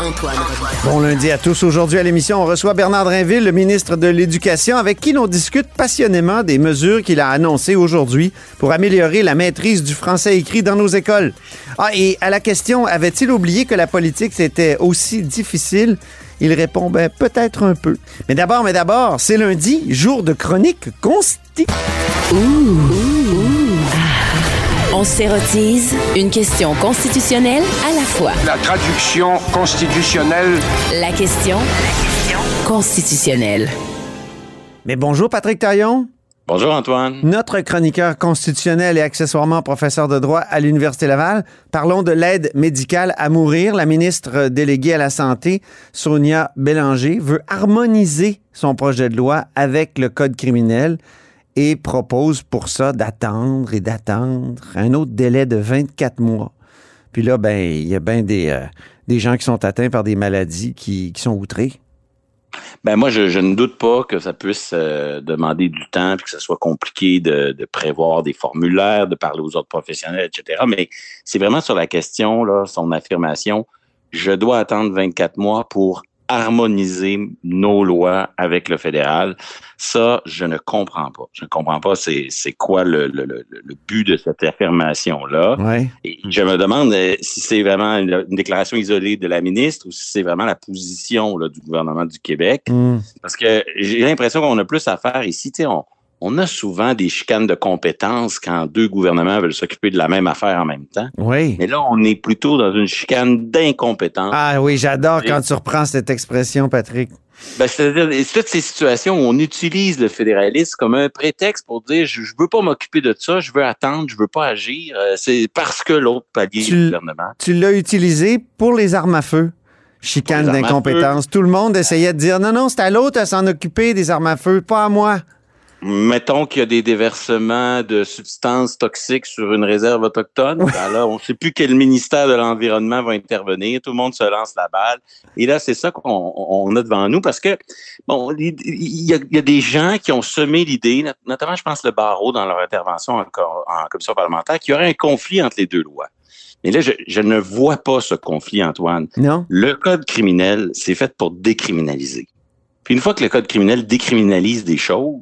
Antoine Bon lundi à tous. Aujourd'hui à l'émission, on reçoit Bernard Drinville, le ministre de l'Éducation, avec qui l'on discute passionnément des mesures qu'il a annoncées aujourd'hui pour améliorer la maîtrise du français écrit dans nos écoles. Ah, et à la question, avait-il oublié que la politique c'était aussi difficile? Il répond, ben, peut-être un peu. Mais d'abord, mais d'abord, c'est lundi, jour de chronique consti. On s'érotise une question constitutionnelle à la fois. La traduction constitutionnelle. La question constitutionnelle. Mais bonjour Patrick Taillon. Bonjour Antoine. Notre chroniqueur constitutionnel et accessoirement professeur de droit à l'Université Laval. Parlons de l'aide médicale à mourir. La ministre déléguée à la Santé, Sonia Bélanger, veut harmoniser son projet de loi avec le Code criminel et propose pour ça d'attendre et d'attendre un autre délai de 24 mois. Puis là, ben, il y a bien des, euh, des gens qui sont atteints par des maladies qui, sont outrés. Ben moi, je, ne doute pas que ça puisse euh, demander du temps, puis que ce soit compliqué de, de, prévoir des formulaires, de parler aux autres professionnels, etc. Mais c'est vraiment sur la question, là, son affirmation, je dois attendre 24 mois pour harmoniser nos lois avec le fédéral. Ça, je ne comprends pas. Je ne comprends pas c'est, c'est quoi le, le, le, but de cette affirmation-là. Ouais. Et je me demande euh, si c'est vraiment une, une, déclaration isolée de la ministre ou si c'est vraiment la position là, du gouvernement du Québec. Mm. Parce que j'ai l'impression qu'on a plus à faire ici. Tu sais, on, on a souvent des chicanes de compétences quand deux gouvernements veulent s'occuper de la même affaire en même temps. Oui. Mais là, on est plutôt dans une chicane d'incompétence. Ah oui, j'adore quand tu reprends cette expression, Patrick. Ben, c'est-à-dire, toutes ces situations où on utilise le fédéralisme comme un prétexte pour dire je, je veux pas m'occuper de ça, je veux attendre, je veux pas agir. Euh, C'est parce que l'autre palier du gouvernement. Tu l'as utilisé pour les armes à feu. Chicane d'incompétence. Tout le monde essayait de dire non, non, c'est à l'autre à s'en occuper des armes à feu, pas à moi. Mettons qu'il y a des déversements de substances toxiques sur une réserve autochtone. Ben là, on ne sait plus quel ministère de l'Environnement va intervenir. Tout le monde se lance la balle. Et là, c'est ça qu'on on a devant nous parce que, bon, il y, a, il y a des gens qui ont semé l'idée, not- notamment, je pense, le barreau dans leur intervention en commission parlementaire, qu'il y aurait un conflit entre les deux lois. Mais là, je, je ne vois pas ce conflit, Antoine. Non? Le code criminel, c'est fait pour décriminaliser. Puis une fois que le code criminel décriminalise des choses,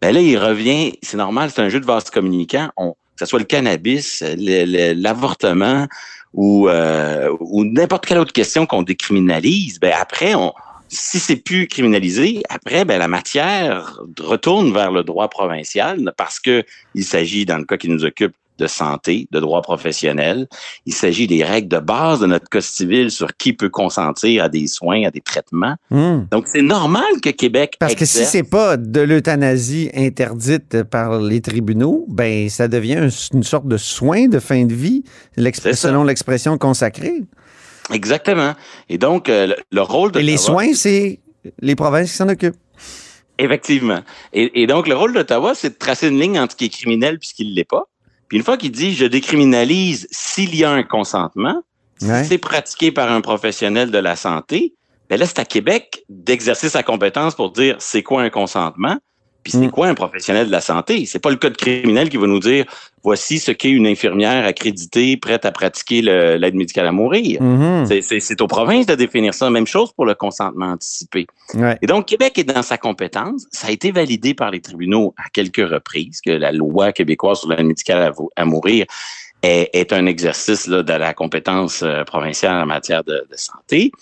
ben là, il revient, c'est normal, c'est un jeu de vase communicant, on, que ce soit le cannabis, l'avortement ou, euh, ou n'importe quelle autre question qu'on décriminalise, ben après, on, si c'est plus criminalisé, après, ben la matière retourne vers le droit provincial parce que il s'agit, dans le cas qui nous occupe, de santé, de droit professionnel. Il s'agit des règles de base de notre code civil sur qui peut consentir à des soins, à des traitements. Hmm. Donc, c'est normal que Québec Parce que si c'est pas de l'euthanasie interdite par les tribunaux, ben ça devient un- une sorte de soin de fin de vie, selon l'expression consacrée. Exactement. Et donc, euh, le, le rôle de Et les soins, c'est les provinces qui s'en occupent. Effectivement. Et, et donc, le rôle d'Ottawa, c'est de tracer une ligne entre ce qui est criminel et ce qui ne l'est pas. Puis une fois qu'il dit je décriminalise s'il y a un consentement, Ouais. si c'est pratiqué par un professionnel de la santé, ben là, c'est à Québec d'exercer sa compétence pour dire c'est quoi un consentement, puis c'est Mm. quoi un professionnel de la santé? C'est pas le code criminel qui va nous dire voici ce qu'est une infirmière accréditée prête à pratiquer l'aide médicale à mourir. Mhm. C'est- aux provinces de définir ça. Même chose pour le consentement anticipé. Ouais. Et donc, Québec est dans sa compétence. Ça a été validé par les tribunaux à quelques reprises que la loi québécoise sur l'aide médicale à, mourir est, est un exercice là, de la compétence euh, provinciale en matière de, de santé.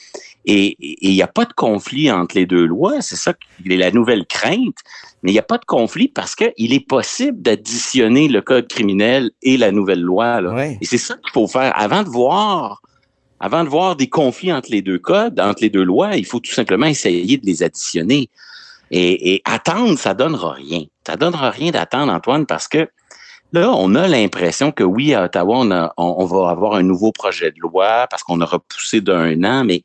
Et il n'y a pas de conflit entre les deux lois. C'est ça qui est la nouvelle crainte. Mais il n'y a pas de conflit parce qu'il est possible d'additionner le code criminel et la nouvelle loi. Là. Ouais. Et c'est ça qu'il faut faire avant de voir. Avant de voir des conflits entre les deux codes, entre les deux lois, il faut tout simplement essayer de les additionner. Et, et attendre, ça donnera rien. Ça donnera rien d'attendre, Antoine, parce que là, on a l'impression que oui, à Ottawa, on, a- on- on va avoir un nouveau projet de loi parce qu'on a repoussé d'un an, mais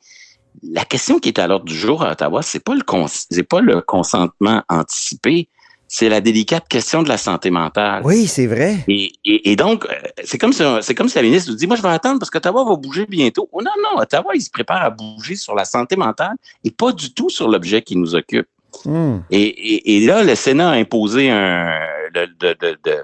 la question qui est à l'ordre du jour à Ottawa, c'est pas le c'est pas le consentement anticipé, c'est la délicate question de la santé mentale. Oui, c'est vrai. Et, et, et donc, euh, c'est comme si, c'est comme si la ministre nous dit, moi, je vais attendre parce qu'Ottawa va bouger bientôt. Oh, non, non, Ottawa, il se prépare à bouger sur la santé mentale et pas du tout sur l'objet qui nous occupe. Hmm. Et, et, là, le Sénat a imposé un, de, de, de,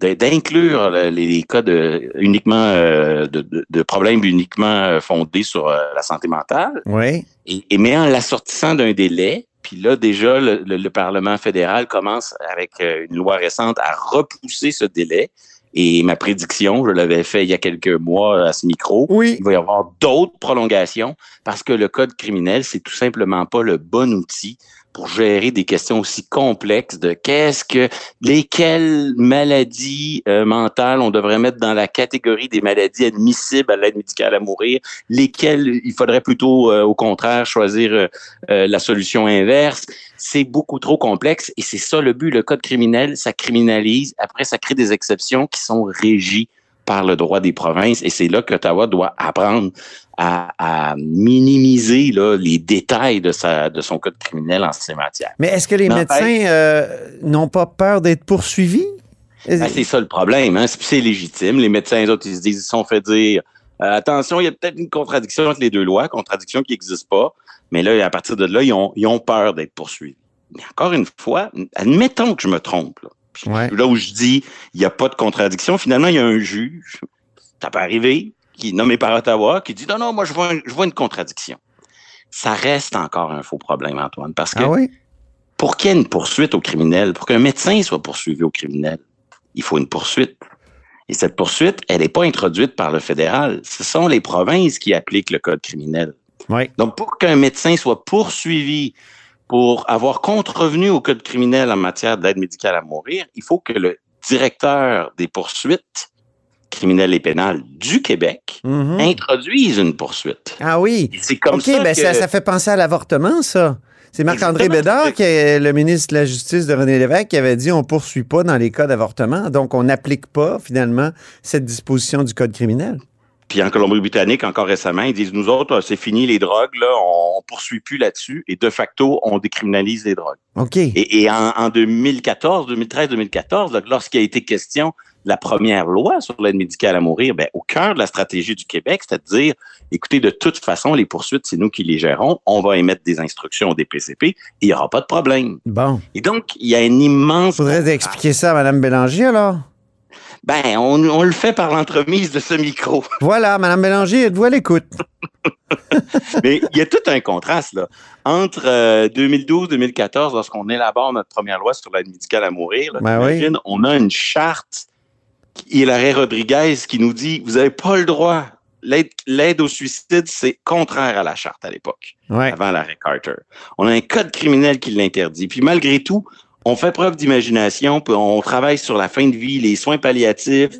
d'inclure les cas de, uniquement euh, de, de, problèmes uniquement euh, fondés sur la santé mentale. Oui. Et, et mais en l'assortissant d'un délai puis là, déjà, le, Parlement fédéral commence avec euh, une loi récente à repousser ce délai. Et ma prédiction, je l'avais fait il y a quelques mois à ce micro, oui. il va y avoir d'autres prolongations parce que le code criminel, c'est tout simplement pas le bon outil pour gérer des questions aussi complexes de qu'est-ce que, lesquelles maladies euh, mentales on devrait mettre dans la catégorie des maladies admissibles à l'aide médicale à mourir, lesquelles il faudrait plutôt, euh, au contraire, choisir euh, la solution inverse. C'est beaucoup trop complexe et c'est ça le but. Le code criminel, ça criminalise. Après, ça crée des exceptions qui sont régies par le droit des provinces et c'est là qu'Ottawa doit apprendre à, minimiser là, les détails de, sa, de son code criminel en ces matières. Mais est-ce que les médecins euh, n'ont pas peur d'être poursuivis? Ben, c'est ça le problème. Hein? C'est légitime. Les médecins, les autres, ils se disent, ils se sont fait dire euh, attention, il y a peut-être une contradiction entre les deux lois, contradiction qui n'existe pas. Mais là, à partir de là, ils ont, ils ont peur d'être poursuivis. Mais encore une fois, admettons que je me trompe. Là, là où je dis il n'y a pas de contradiction, finalement, il y a un juge. Ça peut arriver qui est nommé par Ottawa, qui dit non, non, moi, je vois, je vois une contradiction. Ça reste encore un faux problème, Antoine, parce que ah pour qu'il y ait une poursuite au criminel, pour qu'un médecin soit poursuivi au criminel, il faut une poursuite. Et cette poursuite, elle n'est pas introduite par le fédéral. Ce sont les provinces qui appliquent le code criminel. Donc, pour qu'un médecin soit poursuivi pour avoir contrevenu au code criminel en matière d'aide médicale à mourir, il faut que le directeur des poursuites criminelles et pénales du Québec mhm. introduise une poursuite. Ah oui. C'est comme ça, ben ça, ça fait penser à l'avortement, ça. C'est Marc-André Bédard, qui est le ministre de la Justice de René Lévesque, qui avait dit on poursuit pas dans les cas d'avortement, donc on n'applique pas finalement cette disposition du code criminel. Puis en Colombie-Britannique, encore récemment, ils disent nous autres, c'est fini les drogues, là, on, poursuit plus là-dessus, et de facto, on décriminalise les drogues. Ok. Et, en, en, 2014, 2013, 2014, lorsqu'il a été question la première loi sur l'aide médicale à mourir, ben, au cœur de la stratégie du Québec, c'est de dire, écoutez, de toute façon, les poursuites, c'est nous qui les gérons, on va émettre des instructions au DPCP et il n'y aura pas de problème. Bon. Et donc, il y a une immense... Faudrait expliquer ça à Mme Bélanger, alors? Ben, on, le fait par l'entremise de ce micro. Voilà, Mme Bélanger, êtes-vous à l'écoute? Mais il y a tout un contraste là. entre 2012-2014, euh, lorsqu'on élabore notre première loi sur l'aide médicale à mourir. Ben on a une charte et l'arrêt Rodriguez qui nous dit vous n'avez pas le droit. L'aide au suicide, c'est contraire à la charte à l'époque, avant l'arrêt Carter. On a un code criminel qui l'interdit. Puis malgré tout, on fait preuve d'imagination, on travaille sur la fin de vie, les soins palliatifs,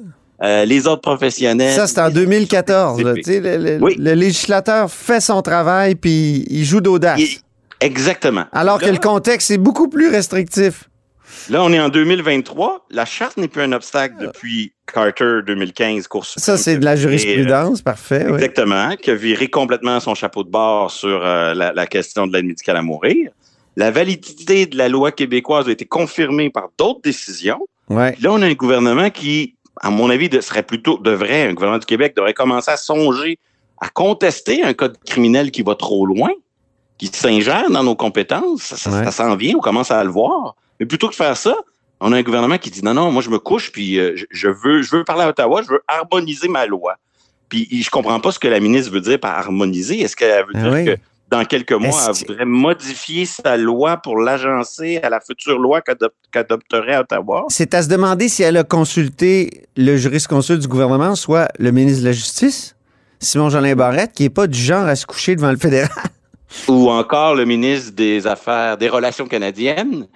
euh, les autres professionnels. Ça, c'est en 2014. le, législateur fait son travail, puis il joue d'audace. Exactement. Alors que le contexte est beaucoup plus restrictif. Là, on est en 2023. La charte n'est plus un obstacle depuis Carter 2015, course Ça, c'est de la jurisprudence, parfait. Exactement, qui a viré complètement son chapeau de bord sur euh, la, question de l'aide médicale à mourir. La validité de la loi québécoise a été confirmée par d'autres décisions. Ouais. Là, on a un gouvernement qui, à mon avis, de, serait plutôt, devrait, un gouvernement du Québec devrait commencer à songer à contester un code criminel qui va trop loin, qui s'ingère dans nos compétences. Ça, ça s'en vient, on commence à le voir. Mais plutôt que de faire ça, on a un gouvernement qui dit non, non, moi je me couche, puis euh, je, veux, je veux parler à Ottawa, je veux harmoniser ma loi. Puis je comprends pas ce que la ministre veut dire par harmoniser. Est-ce qu'elle veut ah dire que dans quelques mois, elle voudrait modifier sa loi pour l'agencer à la future loi qu'adopterait Ottawa? C'est à se demander si elle a consulté le jurisconsulte du gouvernement, soit le ministre de la Justice, Simon-Jolin Barrette, qui n'est pas du genre à se coucher devant le fédéral. Ou encore le ministre des Affaires, des Relations canadiennes,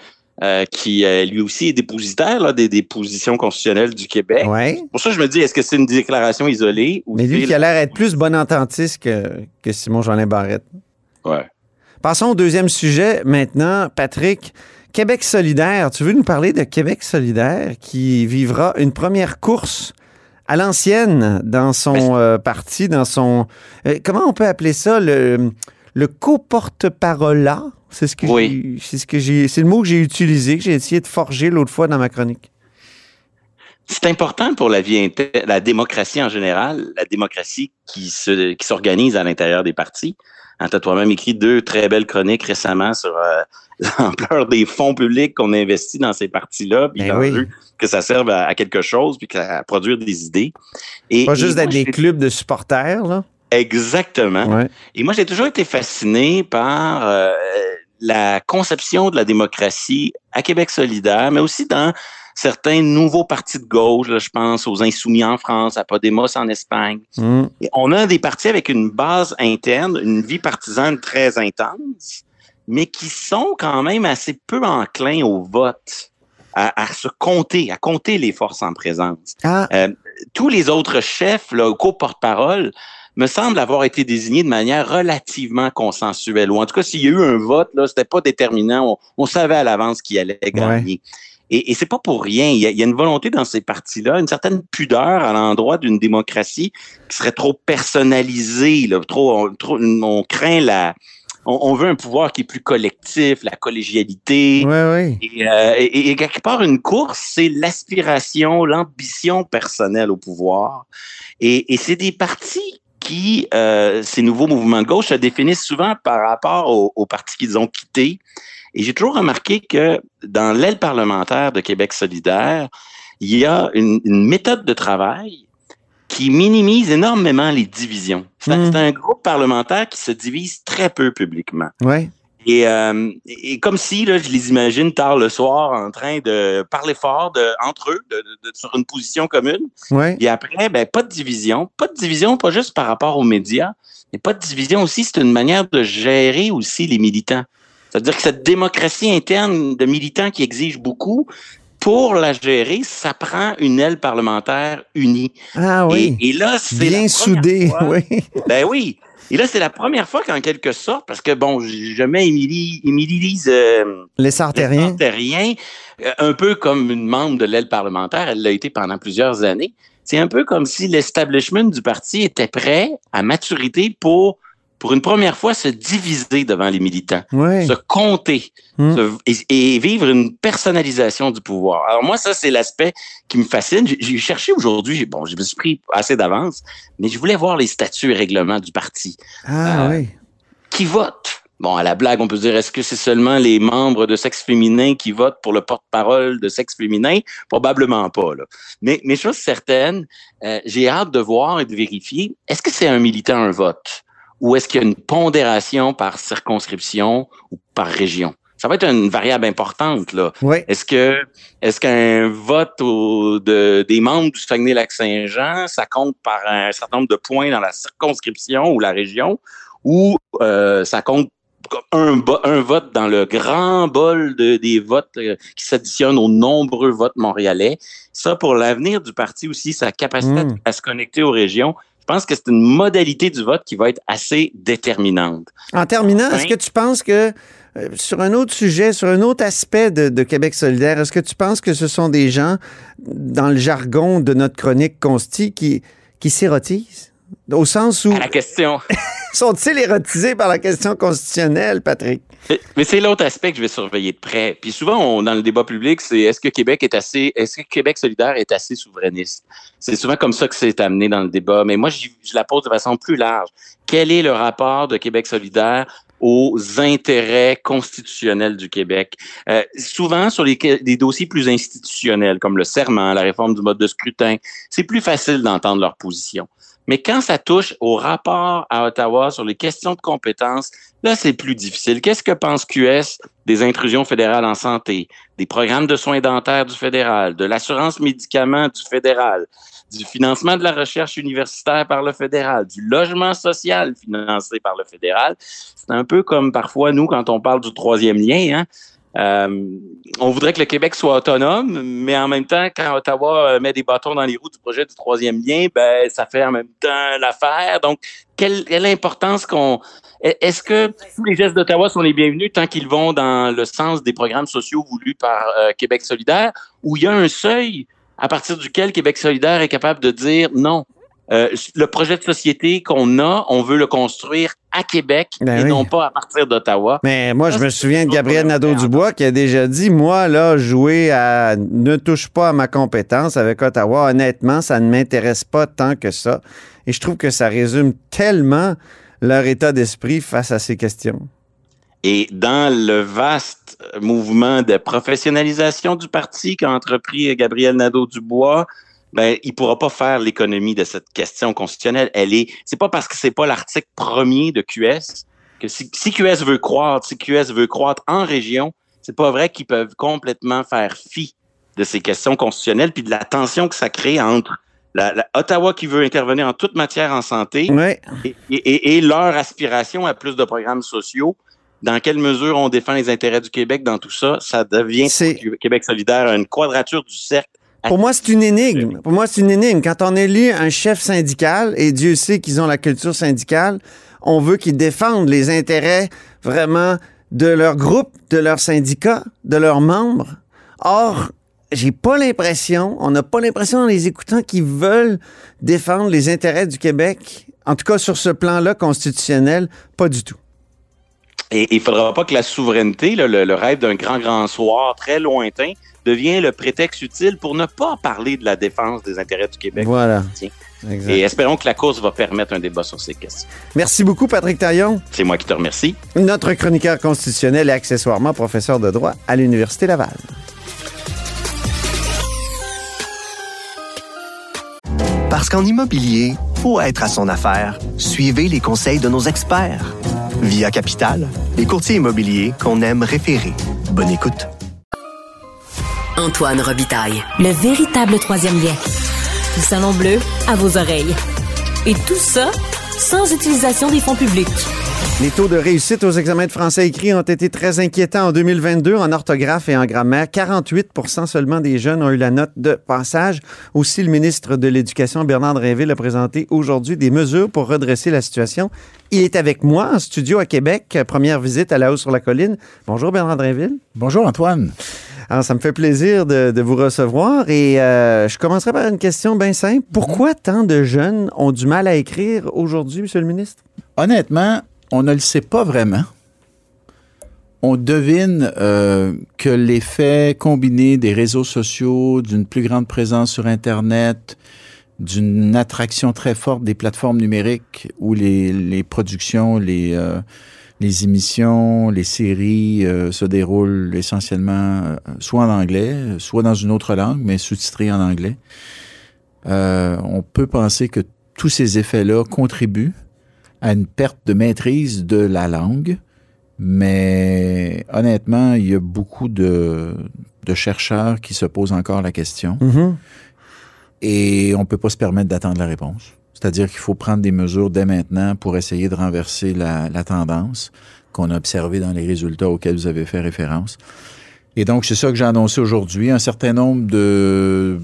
euh, qui euh, lui aussi est dépositaire des, des, positions constitutionnelles du Québec. Pour ça, je me dis, est-ce que c'est une déclaration isolée? Ou Mais lui qui a l'air être plus bonententiste que, que Simon-Jeanin Barrette? Ouais. Passons au deuxième sujet maintenant. Patrick, Québec solidaire. Tu veux nous parler de Québec solidaire qui vivra une première course à l'ancienne dans son euh, parti, dans son... comment on peut appeler ça? Le le co-porte-parole. C'est ce que Oui. c'est ce que j'ai, c'est le mot que j'ai utilisé, que j'ai essayé de forger l'autre fois dans ma chronique. C'est important pour la vie la démocratie en général, la démocratie qui se qui s'organise à l'intérieur des partis. Hein, tu as toi-même écrit deux très belles chroniques récemment sur euh, l'ampleur des fonds publics qu'on investit dans ces partis-là, puis Ben oui. que ça serve à, à quelque chose, puis qu'à- à produire des idées. Et, Pas juste d'être des clubs de supporters, là. Exactement. Ouais. Et moi, j'ai toujours été fasciné par euh, la conception de la démocratie à Québec solidaire, mais aussi dans certains nouveaux partis de gauche. Là, je pense aux Insoumis en France, à Podemos en Espagne. Mm. Et on a des partis avec une base interne, une vie partisane très intense, mais qui sont quand même assez peu enclins au vote, à, à se compter, à compter les forces en présence Ah, tous les autres chefs, là, co-porte-parole, me semblent avoir été désignés de manière relativement consensuelle. Ou en tout cas, s'il y a eu un vote, là, c'était pas déterminant. On, on savait à l'avance qui allait gagner. Et, et c'est pas pour rien. Il y, a, il y a une volonté dans ces partis-là, une certaine pudeur à l'endroit d'une démocratie qui serait trop personnalisée, là, trop, on, trop, on craint la, on, veut un pouvoir qui est plus collectif, la collégialité. ouais, ouais. Et, euh, et- et quelque part, une course, c'est l'aspiration, l'ambition personnelle au pouvoir. Et, et c'est des partis qui, euh, ces nouveaux mouvements de gauche, se définissent souvent par rapport aux, aux partis qu'ils ont quittés. Et j'ai toujours remarqué que dans l'aile parlementaire de Québec solidaire, il y a une, une méthode de travail qui minimise énormément les divisions. C'est un- Mm. c'est un groupe parlementaire qui se divise très peu publiquement. Ouais. Et, euh, et comme si, là, je les imagine tard le soir en train de parler fort de, entre eux, de, de- de- sur une position commune. Ouais. Et après, ben, pas de division. Pas de division, pas juste par rapport aux médias, mais pas de division aussi, c'est une manière de gérer aussi les militants. C'est-à-dire que cette démocratie interne de militants qui exige beaucoup, pour la gérer, ça prend une aile parlementaire unie. Ah oui. Et, et là, c'est Bien première soudé, fois- oui. ben oui. Et là, c'est la première fois qu'en quelque sorte, parce que bon, je mets Émilie, Émilie Lise euh, Les sartériens. Terrien, euh, un peu comme une membre de l'aile parlementaire, elle l'a été pendant plusieurs années. C'est un peu comme si l'establishment du parti était prêt à maturité pour, pour une première fois, se diviser devant les militants, Ouais. se compter Hmm. se- et, et vivre une personnalisation du pouvoir. Alors moi, ça, c'est l'aspect qui me fascine. J'ai- cherché aujourd'hui, bon, je me suis pris assez d'avance, mais je voulais voir les statuts et règlements du parti Ah Euh, oui. qui vote. Bon, à la blague, on peut se dire, est-ce que c'est seulement les membres de sexe féminin qui votent pour le porte-parole de sexe féminin? Probablement pas. Là. Mais, mais chose certaine, euh, j'ai hâte de voir et de vérifier, est-ce que c'est un militant, un vote? Ou est-ce qu'il y a une pondération par circonscription ou par région? Ça va être une variable importante, là. Ouais. Est-ce que est-ce qu'un vote au- de, des membres du Saguenay-Lac-Saint-Jean, ça compte par un certain nombre de points dans la circonscription ou la région, ou euh, ça compte un, vote dans le grand bol de, des votes euh, qui s'additionnent aux nombreux votes montréalais? Ça, pour l'avenir du parti aussi, sa capacité Mm. à, à se connecter aux régions, je pense que c'est une modalité du vote qui va être assez déterminante. En terminant, est-ce que tu penses que euh, sur un autre sujet, sur un autre aspect de, de Québec solidaire, est-ce que tu penses que ce sont des gens, dans le jargon de notre chronique consti, qui, qui s'érotisent? Au sens où À la question. sont-ils érotisés par la question constitutionnelle, Patrick? Mais- c'est l'autre aspect que je vais surveiller de près. Puis souvent, on- dans le débat public, c'est est-ce que Québec est assez, est-ce que Québec solidaire est assez souverainiste? C'est souvent comme ça que c'est amené dans le débat. Mais moi, je la pose de façon plus large. Quel est le rapport de Québec solidaire aux intérêts constitutionnels du Québec? Euh, souvent, sur les, des dossiers plus institutionnels, comme le serment, la réforme du mode de scrutin, c'est plus facile d'entendre leur position. Mais quand ça touche au rapport à Ottawa sur les questions de compétences, Là, c'est plus difficile. Qu'est-ce que pense QS des intrusions fédérales en santé, des programmes de soins dentaires du fédéral, de l'assurance médicaments du fédéral, du financement de la recherche universitaire par le fédéral, du logement social financé par le fédéral? C'est un peu comme parfois, nous, quand on parle du troisième lien, hein, euh, on voudrait que le Québec soit autonome, mais en même temps, quand Ottawa euh, met des bâtons dans les roues du projet du troisième lien, ben ça fait en même temps l'affaire. Donc, quelle, quelle importance qu'on est-ce que tous les gestes d'Ottawa sont les bienvenus tant qu'ils vont dans le sens des programmes sociaux voulus par euh, Québec solidaire, où il y a un seuil à partir duquel Québec solidaire est capable de dire non, euh, le projet de société qu'on a, on veut le construire à Québec Ben et oui. non pas à partir d'Ottawa. Mais moi, je me souviens de Gabriel Nadeau-Dubois qui a déjà dit, moi, là, jouer à ne touche pas à ma compétence avec Ottawa, honnêtement, ça ne m'intéresse pas tant que ça. Et je trouve que ça résume tellement leur état d'esprit face à ces questions. Et dans le vaste mouvement de professionnalisation du parti qu'a entrepris Gabriel Nadeau-Dubois, ben, il pourra pas faire l'économie de cette question constitutionnelle. Elle est, c'est pas parce que c'est pas l'article premier de QS que si, si QS veut croître, si QS veut croître en région, c'est pas vrai qu'ils peuvent complètement faire fi de ces questions constitutionnelles puis de la tension que ça crée entre la, la- Ottawa qui veut intervenir en toute matière en santé et, et- et leur aspiration à plus de programmes sociaux. Dans quelle mesure on défend les intérêts du Québec dans tout ça, ça devient Québec solidaire une quadrature du cercle. Pour moi, c'est une énigme. Pour moi, c'est une énigme. Quand on élit un chef syndical, et Dieu sait qu'ils ont la culture syndicale, on veut qu'ils défendent les intérêts vraiment de leur groupe, de leur syndicat, de leurs membres. Or, j'ai pas l'impression, on n'a pas l'impression en les écoutant qu'ils veulent défendre les intérêts du Québec. En tout cas, sur ce plan-là constitutionnel, pas du tout. Et il faudra pas que la souveraineté, là, le, le rêve d'un grand, grand soir très lointain, devienne le prétexte utile pour ne pas parler de la défense des intérêts du Québec. Voilà. Tiens. Exact. Et espérons que la course va permettre un débat sur ces questions. Merci beaucoup, Patrick Taillon, C'est moi qui te remercie. notre chroniqueur constitutionnel et accessoirement professeur de droit à l'Université Laval. Parce qu'en immobilier, pour être à son affaire, suivez les conseils de nos experts. Via Capital, les courtiers immobiliers qu'on aime référer. Bonne écoute. Antoine Robitaille. Le véritable troisième lien. Le salon bleu à vos oreilles. Et tout ça sans utilisation des fonds publics. Les taux de réussite aux examens de français écrit ont été très inquiétants en 2022 en orthographe et en grammaire. 48 seulement des jeunes ont eu la note de passage. Aussi, le ministre de l'Éducation, Bernard Drinville, a présenté aujourd'hui des mesures pour redresser la situation. Il est avec moi en studio à Québec. Première visite à la hausse sur la colline. Bonjour Bernard Drinville. Bonjour Antoine. Alors, ça me fait plaisir de, de vous recevoir et euh, je commencerai par une question bien simple. Pourquoi tant de jeunes ont du mal à écrire aujourd'hui, Monsieur le ministre? Honnêtement, on ne le sait pas vraiment. On devine euh, que l'effet combiné des réseaux sociaux, d'une plus grande présence sur Internet, d'une attraction très forte des plateformes numériques où les, les productions, les, euh, les émissions, les séries euh, se déroulent essentiellement euh, soit en anglais, soit dans une autre langue, mais sous-titrées en anglais. Euh, on peut penser que tous ces effets-là contribuent à une perte de maîtrise de la langue, mais honnêtement, il y a beaucoup de, de chercheurs qui se posent encore la question Mhm. et on ne peut pas se permettre d'attendre la réponse. C'est-à-dire qu'il faut prendre des mesures dès maintenant pour essayer de renverser la, tendance qu'on a observée dans les résultats auxquels vous avez fait référence. Et donc, c'est ça que j'ai annoncé aujourd'hui, un certain nombre de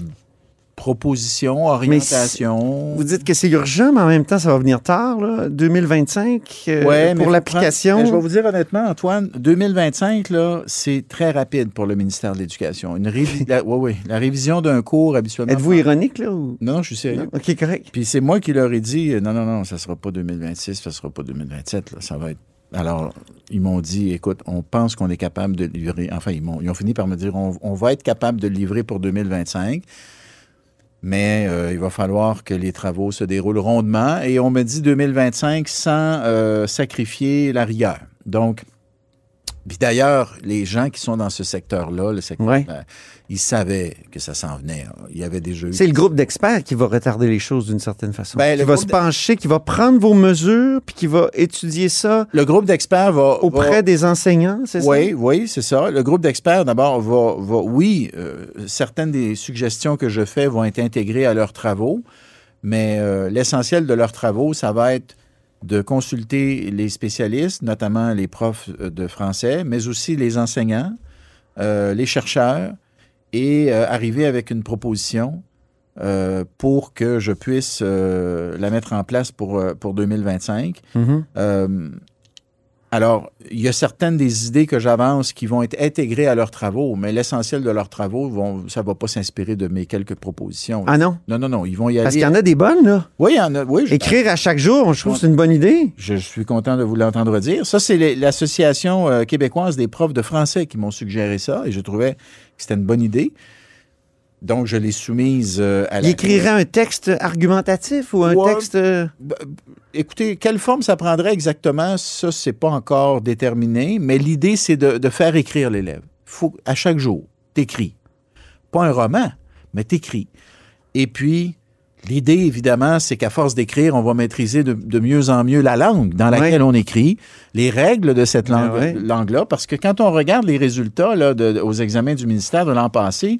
propositions, orientations. Vous dites que c'est urgent, mais en même temps, ça va venir tard, là, 2025, euh, Ouais, pour l'application. Je vais vous dire honnêtement, Antoine, 2025, là, c'est très rapide pour le ministère de l'Éducation. Une révi- la, ouais, ouais, la révision d'un cours habituellement. Êtes-vous ironique, là? Ou... Non, je suis sérieux. Non? OK, correct. Puis c'est moi qui leur ai dit, euh, non, non, non, ça sera pas 2026, ça sera pas 2027, là, ça va être. Alors, ils m'ont dit, écoute, on pense qu'on est capable de livrer. Enfin, ils, ont fini par me dire, on, on va être capable de livrer pour 2025, mais euh, il va falloir que les travaux se déroulent rondement. Et on me dit 2025 sans euh, sacrifier la rigueur. Donc, puis d'ailleurs, les gens qui sont dans ce secteur-là, le secteur, Ouais. euh, ils savaient que ça s'en venait. Il y avait déjà eu C'est le groupe d'experts qui va retarder les choses d'une certaine façon. Ben, qui va se pencher, qui va prendre vos mesures, puis qui va étudier ça Le groupe d'experts va. auprès va- des enseignants, c'est ça? Oui, oui, c'est ça. Le groupe d'experts, d'abord, va, va- oui, euh, certaines des suggestions que je fais vont être intégrées à leurs travaux, mais euh, l'essentiel de leurs travaux, ça va être de consulter les spécialistes, notamment les profs euh, de français, mais aussi les enseignants, euh, les chercheurs, et euh, arriver avec une proposition euh, pour que je puisse la mettre en place pour, euh, pour 2025. Mhm. Euh, Alors, il y a certaines des idées que j'avance qui vont être intégrées à leurs travaux, mais l'essentiel de leurs travaux, vont, ça ne va pas s'inspirer de mes quelques propositions. Ah non? Non, non, non, ils vont y aller. Parce qu'il y en a des bonnes, là. Oui, il y en a. Oui, je- Écrire à chaque jour, je trouve que c'est une bonne idée. Je suis content de vous l'entendre dire. Ça, c'est l'Association euh, québécoise des profs de français qui m'ont suggéré ça et je trouvais que c'était une bonne idée. Donc, je l'ai soumise euh, à Il la... écrirait un texte argumentatif ou un Ouais. texte. euh, Écoutez, quelle forme ça prendrait exactement, ça, c'est pas encore déterminé, mais l'idée, c'est de, de faire écrire l'élève. faut à chaque jour, t'écris. Pas un roman, mais t'écris. Et puis, l'idée, évidemment, c'est qu'à force d'écrire, on va maîtriser de, de mieux en mieux la langue dans laquelle on écrit, les règles de cette ouais. langue-là, parce que quand on regarde les résultats là, de- de- aux examens du ministère de l'an passé,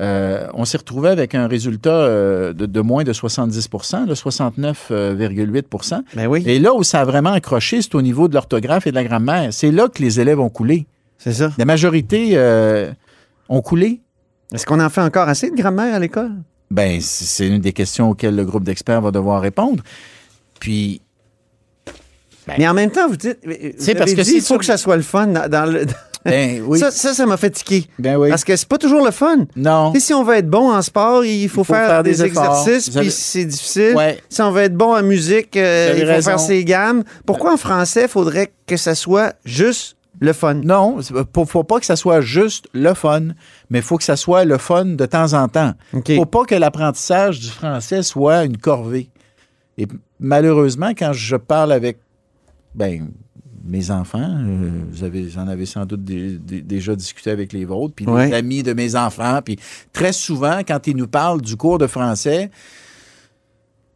euh, on s'est retrouvé avec un résultat euh, de, de moins de 70% de 69,8 Ben oui, Et là où ça a vraiment accroché, c'est au niveau de l'orthographe et de la grammaire. C'est là que les élèves ont coulé. c'est ça. La majorité euh, ont coulé. Est-ce qu'on en fait encore assez de grammaire à l'école? Ben, c'est une des questions auxquelles le groupe d'experts va devoir répondre. Puis, Mais en même temps, vous dites. vous C'est parce que dit, il faut que ça soit le fun dans, dans le. Ben oui. Ça, ça, m'a fait tiquer. ben oui. Parce que c'est pas toujours le fun. Non. Si on veut être bon en sport, il faut, faut faire, faire des, exercices, puis c'est difficile. Ouais. Si on veut être bon en musique, euh, il faut raison. faire ses gammes. Pourquoi en français, il faudrait que ça soit juste le fun? Non, il faut, faut pas que ça soit juste le fun, mais il faut que ça soit le fun de temps en temps. OK. faut pas que l'apprentissage du français soit une corvée. Et malheureusement, quand je parle avec ben, mes enfants, euh, vous, avez, vous en avez sans doute dé- dé- déjà discuté avec les vôtres, puis Ouais. les amis de mes enfants, puis très souvent, quand ils nous parlent du cours de français,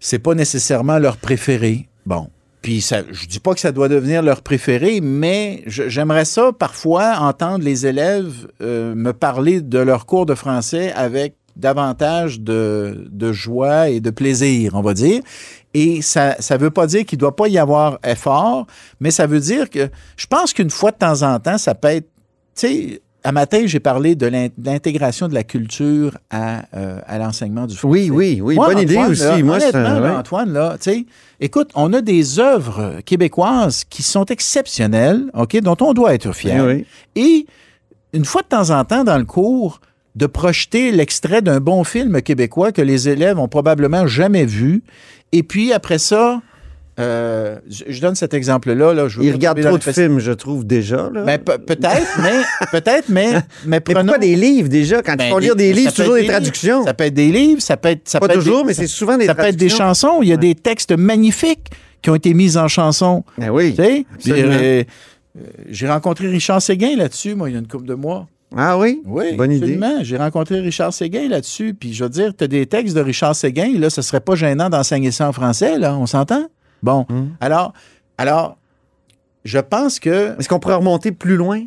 c'est pas nécessairement leur préféré. Bon. Puis ça, je dis pas que ça doit devenir leur préféré, mais j'aimerais ça parfois entendre les élèves euh, me parler de leur cours de français avec davantage de, de joie et de plaisir, on va dire. Et ça ne veut pas dire qu'il ne doit pas y avoir effort, mais ça veut dire que je pense qu'une fois de temps en temps, ça peut être, tu sais, à matin, j'ai parlé de l'in- de l'intégration de la culture à, euh, à l'enseignement du français. Oui, oui, oui. Moi, bonne idée aussi. Moi, c'est honnêtement, un- là. Antoine, là, tu sais, écoute, on a des œuvres québécoises qui sont exceptionnelles, OK, dont on doit être fier. Oui, oui. Et une fois de temps en temps dans le cours, de projeter l'extrait d'un bon film québécois que les élèves ont probablement jamais vu. Et puis après ça, euh, je, donne cet exemple-là. Là, Il regarde trop de films, je trouve, déjà. Là. Ben, pe- peut-être, mais peut-être, mais, mais mais prenons- pourquoi des livres, déjà? Quand Ben, il faut lire des livres, toujours des livres, traductions. Ça peut être des livres, ça peut être. Ça Pas peut être toujours, des- mais c'est souvent des Ça peut être des chansons. Il y a des textes magnifiques qui ont été mis en chanson. Ben oui. Euh, euh, J'ai rencontré Richard Séguin là-dessus, moi, il y a une couple de mois. Ah oui? Oui, Bonne idée. absolument. J'ai rencontré Richard Séguin là-dessus. Puis je veux dire, tu as des textes de Richard Séguin, là, ce serait pas gênant d'enseigner ça en français, là, on s'entend? Bon. Hmm. Alors, alors, je pense que. Est-ce qu'on pourrait remonter plus loin?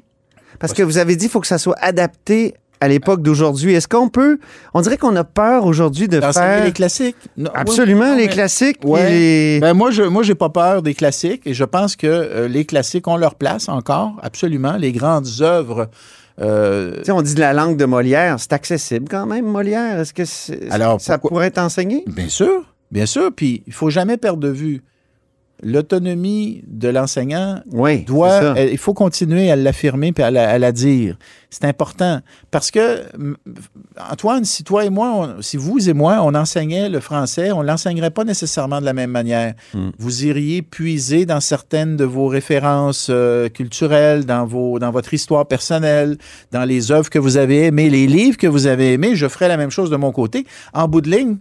Parce que vous avez dit qu'il faut que ça soit adapté à l'époque d'aujourd'hui. Est-ce qu'on peut... On dirait qu'on a peur aujourd'hui de faire... les classiques. Non, Absolument, oui, les mais- classiques. Ouais. les- Ben moi, je moi, j'ai pas peur des classiques et je pense que euh, les classiques ont leur place encore, absolument. Les grandes œuvres. Euh, Tu sais, on dit de la langue de Molière. C'est accessible quand même, Molière. Est-ce que Alors, ça pourquoi- pourrait être enseigné? Bien sûr, bien sûr. Puis il faut jamais perdre de vue l'autonomie de l'enseignant. Oui, Doit, il faut continuer à l'affirmer et à la, à la dire. C'est important parce que Antoine, si toi et moi, on- si vous et moi, on enseignait le français, on l'enseignerait pas nécessairement de la même manière. Hmm. Vous iriez puiser dans certaines de vos références euh, culturelles, dans vos, dans votre histoire personnelle, dans les œuvres que vous avez aimées, les livres que vous avez aimés. Je ferais la même chose de mon côté. En bout de ligne,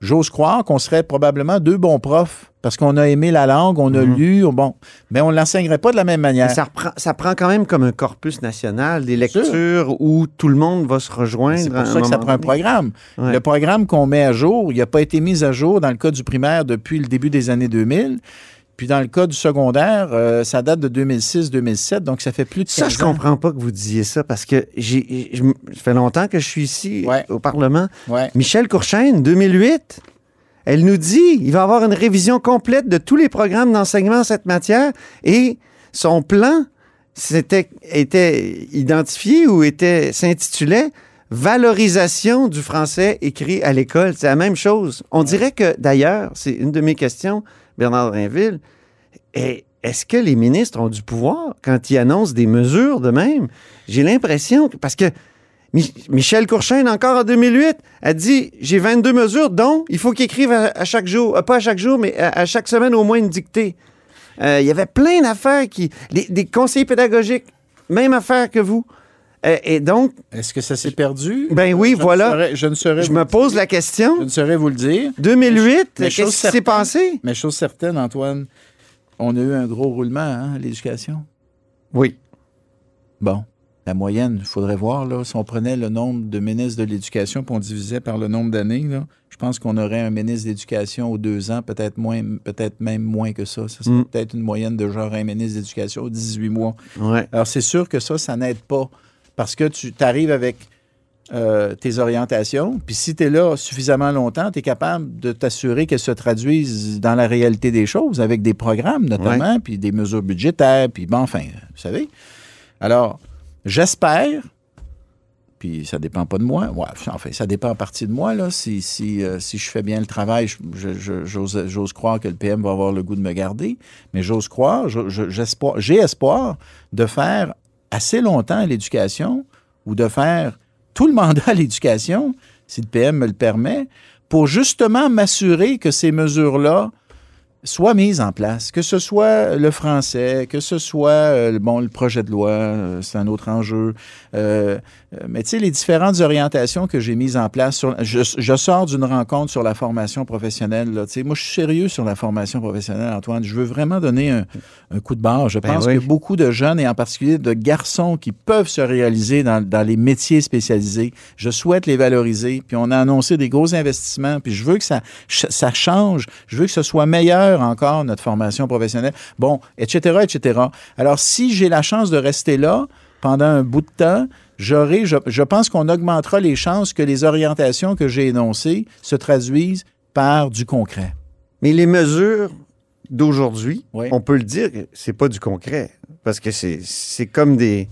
j'ose croire qu'on serait probablement deux bons profs parce qu'on a aimé la langue, on a lu, bon, mais on ne l'enseignerait pas de la même manière. ça, reprend- ça prend quand même comme un corpus national, des lectures où tout le monde va se rejoindre. C'est pour ça que ça prend un programme. Ouais. Le programme qu'on met à jour, il n'a pas été mis à jour dans le cas du primaire depuis le début des années 2000. Puis dans le cas du secondaire, euh, ça date de 2006-2007, donc ça fait plus de 15 Ça, je ans. comprends pas que vous disiez ça parce que j'ai, je- ça fait longtemps que je suis ici Ouais. au Parlement. Ouais. Michel Courchaine, 2008, elle nous dit il va y avoir une révision complète de tous les programmes d'enseignement en cette matière et son plan s'était, était identifié ou était, s'intitulait Valorisation du français écrit à l'école. C'est la même chose. On dirait que, d'ailleurs, c'est une de mes questions, Bernard Drinville, est-ce que les ministres ont du pouvoir quand ils annoncent des mesures de même? J'ai l'impression parce que Mi- Michel Courchaine, encore en 2008, a dit J'ai 22 mesures, dont il faut qu'ils écrivent à, chaque jour, euh, pas à chaque jour, mais à, chaque semaine au moins une dictée. Euh, Il y avait plein d'affaires qui. des conseillers pédagogiques, même affaire que vous. Euh, et donc, Est-ce que ça s'est perdu? ben oui, Je ne voilà. saurais- je ne saurais Je me pose dire. la question. Je ne saurais vous le dire. 2008, Mais qu'est-ce qui s'est passé? Mais chose certaine, Antoine, on a eu un gros roulement hein, à l'éducation. Oui. Bon, la moyenne, il faudrait voir, là, si on prenait le nombre de ministres de l'Éducation puis on divisait par le nombre d'années, je pense qu'on aurait un ministre d'Éducation aux deux ans, peut-être moins, peut-être même moins que ça. Ça serait Mm. peut-être une moyenne de genre un ministre d'Éducation aux 18 mois. Ouais. Alors, c'est sûr que ça, ça n'aide pas parce que tu arrives avec euh, tes orientations, puis si tu es là suffisamment longtemps, tu es capable de t'assurer qu'elles se traduisent dans la réalité des choses, avec des programmes notamment, puis des mesures budgétaires, puis bon, enfin, vous savez. Alors, j'espère, puis ça dépend pas de moi, ouais, enfin, ça dépend en partie de moi, là, si, si, euh, si je fais bien le travail, j'ose croire que le PM va avoir le goût de me garder, mais j'ose croire, j'ai espoir de faire assez longtemps à l'éducation ou de faire tout le mandat à l'éducation, si le PM me le permet, pour justement m'assurer que ces mesures-là soient mises en place, que ce soit le français, que ce soit euh, le- bon, le projet de loi, euh, c'est un autre enjeu. Euh, mais tu sais, les différentes orientations que j'ai mises en place, sur, je, je sors d'une rencontre sur la formation professionnelle. Là, tu sais, moi, je suis sérieux sur la formation professionnelle, Antoine. Je veux vraiment donner un, un coup de barre. Je Ben pense oui. que beaucoup de jeunes, et en particulier de garçons qui peuvent se réaliser dans, dans les métiers spécialisés, je souhaite les valoriser. Puis on a annoncé des gros investissements, puis je veux que ça, ça change. Je veux que ce soit meilleur encore, notre formation professionnelle. Bon, etc., etc. Alors, si j'ai la chance de rester là pendant un bout de temps, j'aurai, je, je pense qu'on augmentera les chances que les orientations que j'ai énoncées se traduisent par du concret. Mais les mesures d'aujourd'hui, Oui. on peut le dire, c'est pas du concret. Parce que c'est c'est comme des,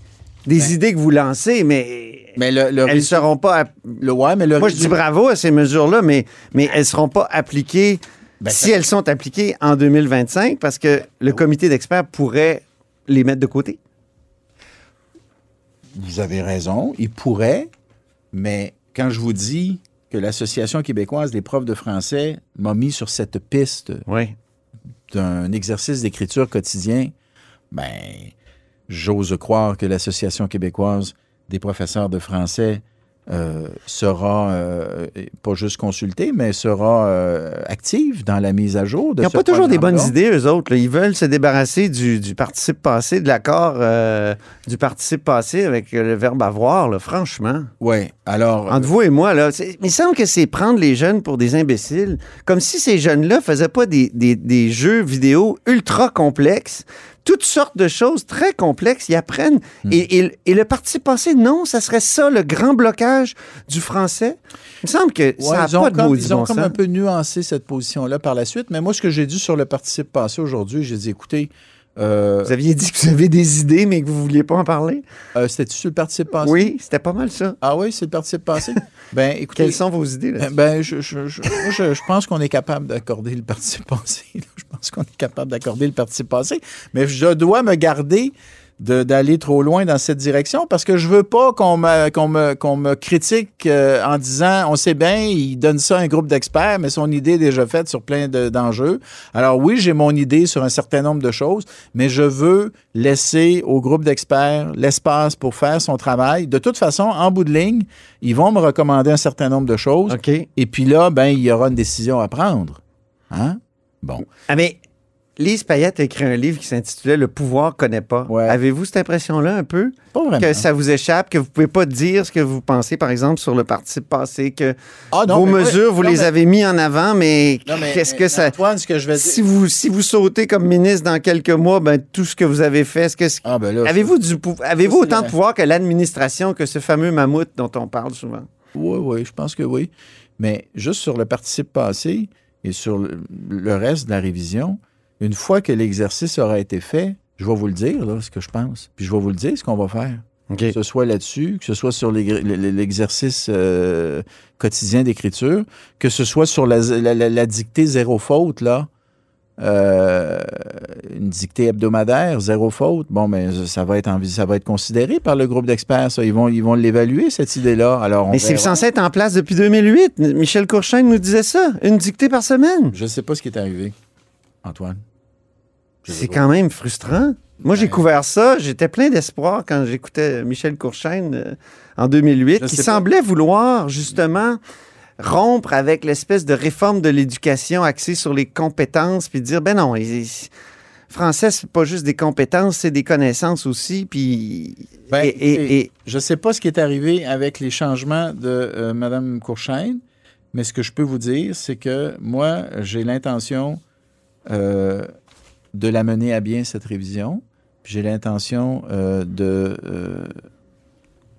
des idées que vous lancez, mais, Mais le, le, elles seront pas. app- le- ouais, mais le Moi, je dis bravo à ces mesures-là, mais, mais elles seront pas appliquées Ben, si ça- elles sont appliquées en 2025, parce que le comité d'experts pourrait les mettre de côté. Vous avez raison, il pourrait, mais quand je vous dis que l'Association québécoise des profs de français m'a mis sur cette piste Oui. d'un exercice d'écriture quotidien, ben, j'ose croire que l'Association québécoise des professeurs de français euh, sera euh, pas juste consultée, mais sera euh, active dans la mise à jour de Ils n'ont pas toujours des bonnes idées, eux autres. là. Ils veulent se débarrasser du, du participe passé, de l'accord du participe passé avec le verbe avoir, là, franchement. Oui, alors... Entre vous et moi, là, il me semble que c'est prendre les jeunes pour des imbéciles. Comme si ces jeunes-là faisaient pas des, des- des jeux vidéo ultra complexes, toutes sortes de choses très complexes, ils apprennent. Hmm. Et, et- et le parti passé, non, ça serait ça, le grand blocage du français. Il me semble que Ouais, ça n'a pas de comme, ils ont bon comme sens. un peu nuancé cette position-là par la suite. Mais moi, ce que j'ai dit sur le participe passé aujourd'hui, j'ai dit, écoutez, euh, Vous aviez dit que vous avez des idées, mais que vous ne vouliez pas en parler? euh, c'était-tu sur le participe passé? Oui, c'était pas mal ça. Ah oui, c'est le participe passé? ben, écoutez... Quelles sont vos idées là Ben, je, je- je- moi, je- je pense qu'on est capable d'accorder le participe passé. là. Je pense qu'on est capable d'accorder le participe passé. Mais je dois me garder de- d'aller trop loin dans cette direction parce que je veux pas qu'on me, qu'on me, qu'on me critique euh, en disant on sait bien, il donne ça à un groupe d'experts, mais son idée est déjà faite sur plein de- d'enjeux. Alors oui, j'ai mon idée sur un certain nombre de choses, mais je veux laisser au groupe d'experts l'espace pour faire son travail. De toute façon, en bout de ligne, ils vont me recommander un certain nombre de choses. OK. Et puis là, ben, il y aura une décision à prendre. Hein? Bon. Ah, mais Lise Payette a écrit un livre qui s'intitulait Le pouvoir connaît pas. Ouais. Avez-vous cette impression-là un peu? Pas vraiment. Que ça vous échappe, que vous pouvez pas dire ce que vous pensez, par exemple, sur le participe passé, que Ah, non, vos mesures, oui. vous Non, les mais- avez mis en avant, mais, qu'est-ce que ça... Antoine, ce que je vais dire. Si vous, si vous sautez comme ministre dans quelques mois, ben, tout ce que vous avez fait, est-ce que... Ah, ben Avez-vous du avez-vous autant de pouvoir que l'administration, que ce fameux mammouth dont on parle souvent? Oui, oui, je pense que oui. Mais juste sur le participe passé et sur le, le reste de la révision, une fois que l'exercice aura été fait, je vais vous le dire, là, ce que je pense. Puis je vais vous le dire, ce qu'on va faire. Que ce soit là-dessus, que ce soit sur l'exercice euh, quotidien d'écriture, que ce soit sur la, la- la- la dictée zéro faute, là. euh, une dictée hebdomadaire, zéro faute. Bon, mais ça va être ça va être considéré par le groupe d'experts. Ça, ils vont, ils vont l'évaluer cette idée-là. Alors, on Mais c'est censé être en place depuis 2008. Michel Courchaine nous disait ça. Une dictée par semaine. Je ne sais pas ce qui est arrivé, Antoine? C'est quand même frustrant. Moi, j'ai couvert ça. J'étais plein d'espoir quand j'écoutais Michel Courchaine euh, en 2008, Je qui semblait vouloir justement rompre avec l'espèce de réforme de l'éducation axée sur les compétences, puis dire, ben non, français, c'est pas juste des compétences, c'est des connaissances aussi, puis... Ben, et, et- et- Je ne sais pas ce qui est arrivé avec les changements de euh, Mme Courchaine, mais ce que je peux vous dire, c'est que moi, j'ai l'intention euh, de la mener à bien, cette révision. J'ai l'intention euh, de, euh,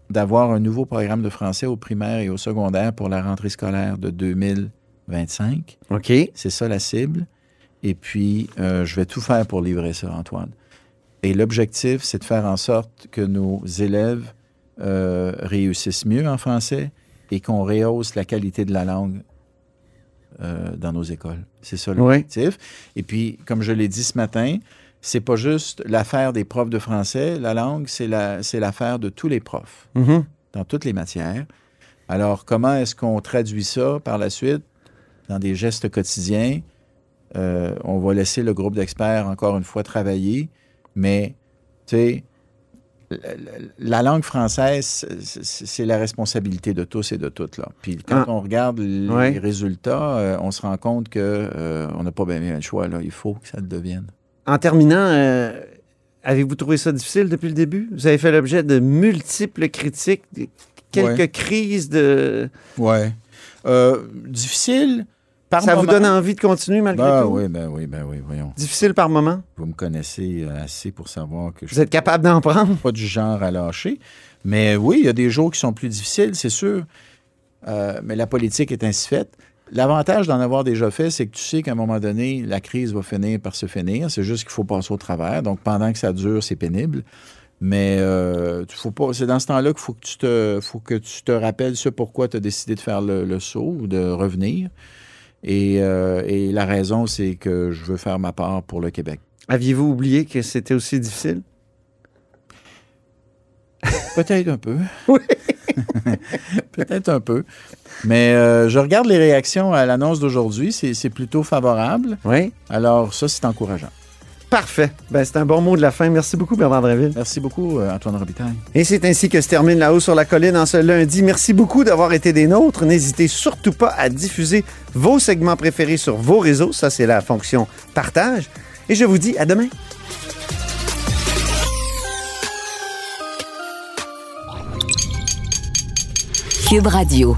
d'avoir un nouveau programme de français au primaire et au secondaire pour la rentrée scolaire de 2025. OK. C'est ça la cible. Et puis, je vais tout faire pour livrer ça, Antoine. Et l'objectif, c'est de faire en sorte que nos élèves euh, réussissent mieux en français et qu'on rehausse la qualité de la langue euh, dans nos écoles. C'est ça l'objectif. Et puis, comme je l'ai dit ce matin, c'est pas juste l'affaire des profs de français. La langue, c'est la, c'est l'affaire de tous les profs Mhm. dans toutes les matières. Alors, comment est-ce qu'on traduit ça par la suite? Dans des gestes quotidiens? Euh, on va laisser le groupe d'experts encore une fois travailler, mais, tu sais, la- la- la langue française, c'est- la responsabilité de tous et de toutes. Là. Puis quand Ah. on regarde les Ouais. résultats, euh, on se rend compte que euh, on n'a pas bien, bien le choix. Là. Il faut que ça le devienne. En terminant, euh, avez-vous trouvé ça difficile depuis le début? Vous avez fait l'objet de multiples critiques, quelques Ouais. crises de... Ouais. Euh, difficile par Ça vous donne envie de continuer malgré Ben tout? oui, ben oui, ben oui, voyons. Difficile par moment? Vous me connaissez euh, assez pour savoir que je Vous êtes capable d'en prendre? pas du genre à lâcher. Mais oui, il y a des jours qui sont plus difficiles, c'est sûr. Euh, mais la politique est ainsi faite. L'avantage d'en avoir déjà fait, c'est que tu sais qu'à un moment donné, la crise va finir par se finir. C'est juste qu'il faut passer au travers. Donc, pendant que ça dure, c'est pénible. Mais euh, tu faut pas. C'est dans ce temps-là qu'il faut que tu te, faut que tu te rappelles ce pourquoi tu as décidé de faire le, le saut ou de revenir. Et, euh, et la raison, c'est que je veux faire ma part pour le Québec. Aviez-vous oublié que c'était aussi difficile? Peut-être un peu. Oui. Peut-être un peu. Mais euh, je regarde les réactions à l'annonce d'aujourd'hui. C'est c'est plutôt favorable. Oui. Alors, ça, c'est encourageant. Parfait. Ben, c'est un bon mot de la fin. Merci beaucoup, Bernard Draville. Merci beaucoup, euh, Antoine Robitaille. Et c'est ainsi que se termine La Haut sur la Colline en ce lundi. Merci beaucoup d'avoir été des nôtres. N'hésitez surtout pas à diffuser vos segments préférés sur vos réseaux. Ça, c'est la fonction partage. Et je vous dis à demain. Cube Radio.